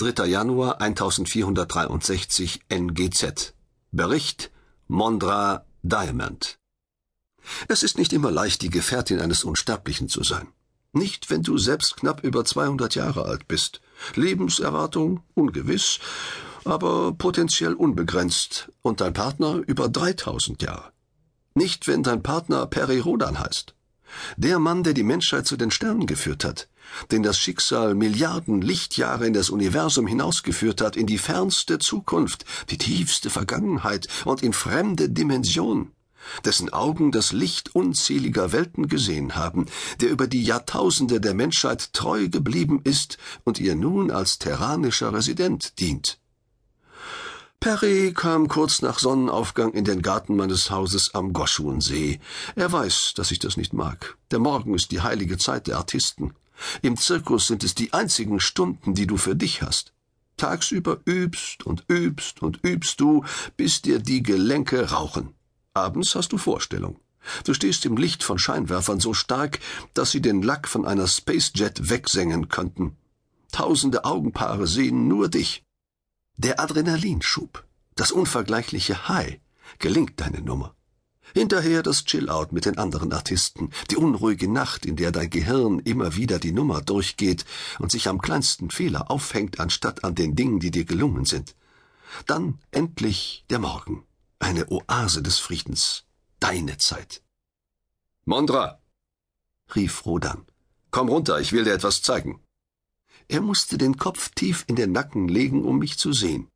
3. Januar 1463 NGZ. Bericht Mondra Diamond. Es ist nicht immer leicht, die Gefährtin eines Unsterblichen zu sein. Nicht, wenn du selbst knapp über 200 Jahre alt bist. Lebenserwartung ungewiss, aber potenziell unbegrenzt und dein Partner über 3000 Jahre. Nicht, wenn dein Partner Peri Rodan heißt. Der Mann, der die Menschheit zu den Sternen geführt hat, den das Schicksal Milliarden Lichtjahre in das Universum hinausgeführt hat, in die fernste Zukunft, die tiefste Vergangenheit und in fremde Dimensionen dessen Augen das Licht unzähliger Welten gesehen haben, der über die Jahrtausende der Menschheit treu geblieben ist und ihr nun als terranischer Resident dient. Perry kam kurz nach Sonnenaufgang in den Garten meines Hauses am Goschuensee. Er weiß, dass ich das nicht mag. Der Morgen ist die heilige Zeit der Artisten. Im Zirkus sind es die einzigen Stunden, die du für dich hast. Tagsüber übst und übst und übst du, bis dir die Gelenke rauchen. Abends hast du Vorstellung. Du stehst im Licht von Scheinwerfern so stark, dass sie den Lack von einer Spacejet wegsengen könnten. Tausende Augenpaare sehen nur dich. Der Adrenalinschub, das unvergleichliche High, gelingt deine Nummer. Hinterher das Chill-out mit den anderen Artisten, die unruhige Nacht, in der dein Gehirn immer wieder die Nummer durchgeht und sich am kleinsten Fehler aufhängt, anstatt an den Dingen, die dir gelungen sind. Dann endlich der Morgen eine Oase des Friedens, deine Zeit. Mondra, rief Rodan. Komm runter, ich will dir etwas zeigen. Er musste den Kopf tief in den Nacken legen, um mich zu sehen.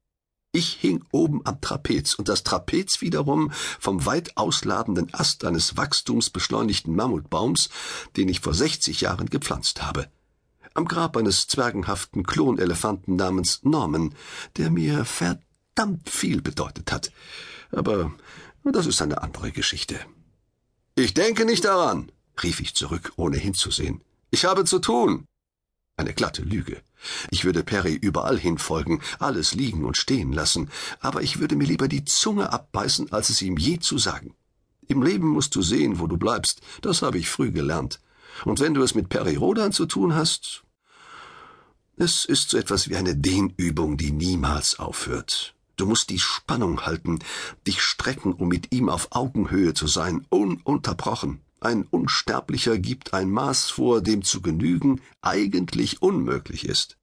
Ich hing oben am Trapez und das Trapez wiederum vom weit ausladenden Ast eines wachstumsbeschleunigten Mammutbaums, den ich vor 60 Jahren gepflanzt habe. Am Grab eines zwergenhaften Klonelefanten namens Norman, der mir verdammt viel bedeutet hat. Aber das ist eine andere Geschichte. Ich denke nicht daran, rief ich zurück, ohne hinzusehen. Ich habe zu tun. Eine glatte Lüge. Ich würde Perry überall hinfolgen, alles liegen und stehen lassen, aber ich würde mir lieber die Zunge abbeißen, als es ihm je zu sagen. Im Leben musst du sehen, wo du bleibst, das habe ich früh gelernt. Und wenn du es mit Perry Rodan zu tun hast, es ist so etwas wie eine Dehnübung, die niemals aufhört. Du musst die Spannung halten, dich strecken, um mit ihm auf Augenhöhe zu sein, ununterbrochen. Ein Unsterblicher gibt ein Maß vor, dem zu genügen eigentlich unmöglich ist.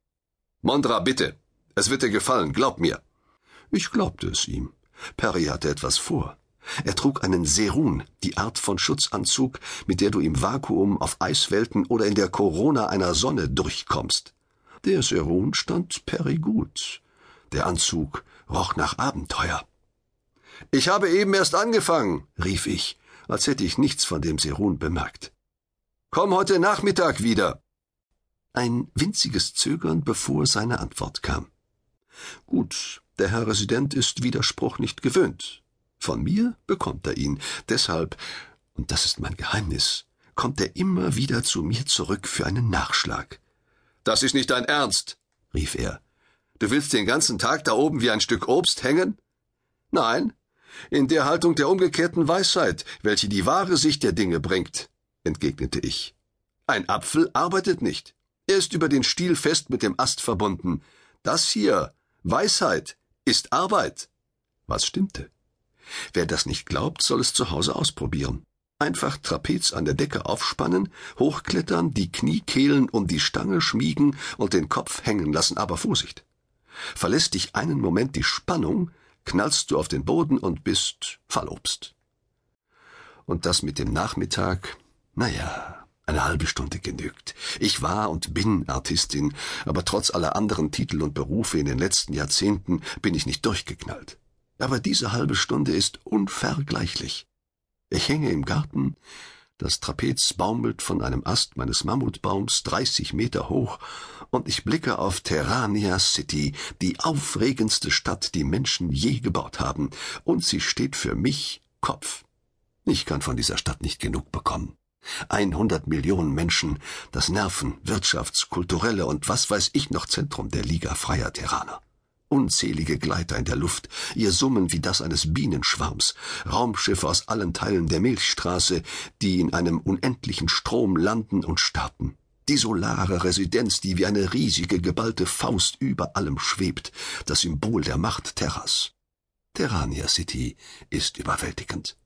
Mondra, bitte. Es wird dir gefallen, glaub mir. Ich glaubte es ihm. Perry hatte etwas vor. Er trug einen Serun, die Art von Schutzanzug, mit der du im Vakuum auf Eiswelten oder in der Corona einer Sonne durchkommst. Der Serun stand Perry gut. Der Anzug roch nach Abenteuer. Ich habe eben erst angefangen, rief ich, als hätte ich nichts von dem Serun bemerkt. Komm heute Nachmittag wieder. Ein winziges Zögern, bevor seine Antwort kam. Gut, der Herr Resident ist Widerspruch nicht gewöhnt. Von mir bekommt er ihn. Deshalb, und das ist mein Geheimnis, kommt er immer wieder zu mir zurück für einen Nachschlag. Das ist nicht dein Ernst, rief er. Du willst den ganzen Tag da oben wie ein Stück Obst hängen? Nein, in der Haltung der umgekehrten Weisheit, welche die wahre Sicht der Dinge bringt, entgegnete ich. Ein Apfel arbeitet nicht. Er ist über den Stiel fest mit dem Ast verbunden. Das hier, Weisheit, ist Arbeit. Was stimmte? Wer das nicht glaubt, soll es zu Hause ausprobieren. Einfach Trapez an der Decke aufspannen, hochklettern, die Kniekehlen um die Stange schmiegen und den Kopf hängen lassen, aber Vorsicht! Verlässt dich einen Moment die Spannung, knallst du auf den Boden und bist Fallobst. Und das mit dem Nachmittag, naja, eine halbe Stunde genügt. Ich war und bin Artistin, aber trotz aller anderen Titel und Berufe in den letzten Jahrzehnten bin ich nicht durchgeknallt. Aber diese halbe Stunde ist unvergleichlich. Ich hänge im Garten, das Trapez baumelt von einem Ast meines Mammutbaums 30 Meter hoch und ich blicke auf Terrania City, die aufregendste Stadt, die Menschen je gebaut haben, und sie steht für mich Kopf. Ich kann von dieser Stadt nicht genug bekommen. 100 Millionen Menschen, das Nerven-, Wirtschafts-, kulturelle und was weiß ich noch Zentrum der Liga freier Terraner unzählige Gleiter in der Luft, ihr Summen wie das eines Bienenschwarms, Raumschiffe aus allen Teilen der Milchstraße, die in einem unendlichen Strom landen und starten. Die solare Residenz, die wie eine riesige geballte Faust über allem schwebt, das Symbol der Macht Terras. Terrania City ist überwältigend.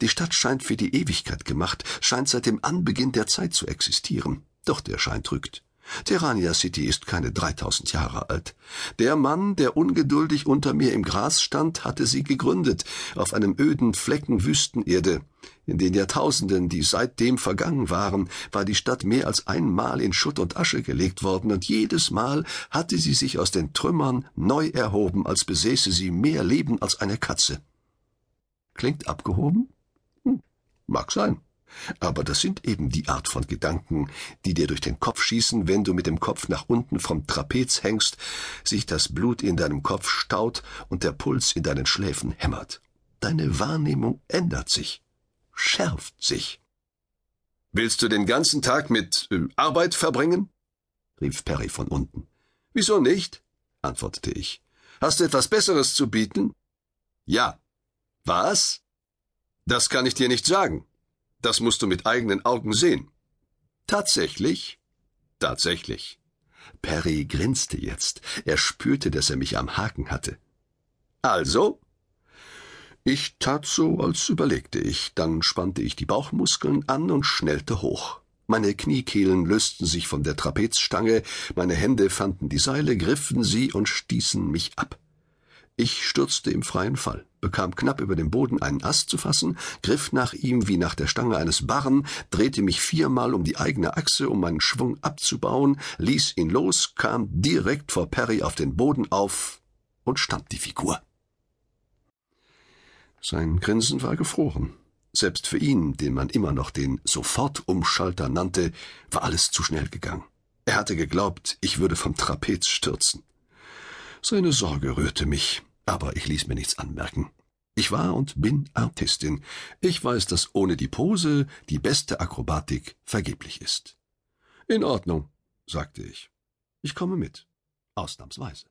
Die Stadt scheint für die Ewigkeit gemacht, scheint seit dem Anbeginn der Zeit zu existieren. Doch der Schein trügt. Terrania City ist keine 3000 Jahre alt. Der Mann, der ungeduldig unter mir im Gras stand, hatte sie gegründet, auf einem öden Flecken Wüstenerde. In den Jahrtausenden, die seitdem vergangen waren, war die Stadt mehr als einmal in Schutt und Asche gelegt worden, und jedes Mal hatte sie sich aus den Trümmern neu erhoben, als besäße sie mehr Leben als eine Katze. Klingt abgehoben? Hm, mag sein. Aber das sind eben die Art von Gedanken, die dir durch den Kopf schießen, wenn du mit dem Kopf nach unten vom Trapez hängst, sich das Blut in deinem Kopf staut und der Puls in deinen Schläfen hämmert. Deine Wahrnehmung ändert sich, schärft sich. Willst du den ganzen Tag mit äh, Arbeit verbringen? rief Perry von unten. Wieso nicht? antwortete ich. Hast du etwas Besseres zu bieten? Ja. Was? Das kann ich dir nicht sagen. Das musst du mit eigenen Augen sehen. Tatsächlich? Tatsächlich. Perry grinste jetzt. Er spürte, dass er mich am Haken hatte. Also? Ich tat so, als überlegte ich. Dann spannte ich die Bauchmuskeln an und schnellte hoch. Meine Kniekehlen lösten sich von der Trapezstange, meine Hände fanden die Seile, griffen sie und stießen mich ab. Ich stürzte im freien Fall, bekam knapp über dem Boden einen Ast zu fassen, griff nach ihm wie nach der Stange eines Barren, drehte mich viermal um die eigene Achse, um meinen Schwung abzubauen, ließ ihn los, kam direkt vor Perry auf den Boden auf und stand die Figur. Sein Grinsen war gefroren. Selbst für ihn, den man immer noch den Sofortumschalter nannte, war alles zu schnell gegangen. Er hatte geglaubt, ich würde vom Trapez stürzen. Seine Sorge rührte mich, aber ich ließ mir nichts anmerken. Ich war und bin Artistin. Ich weiß, dass ohne die Pose die beste Akrobatik vergeblich ist. In Ordnung, sagte ich. Ich komme mit. Ausnahmsweise.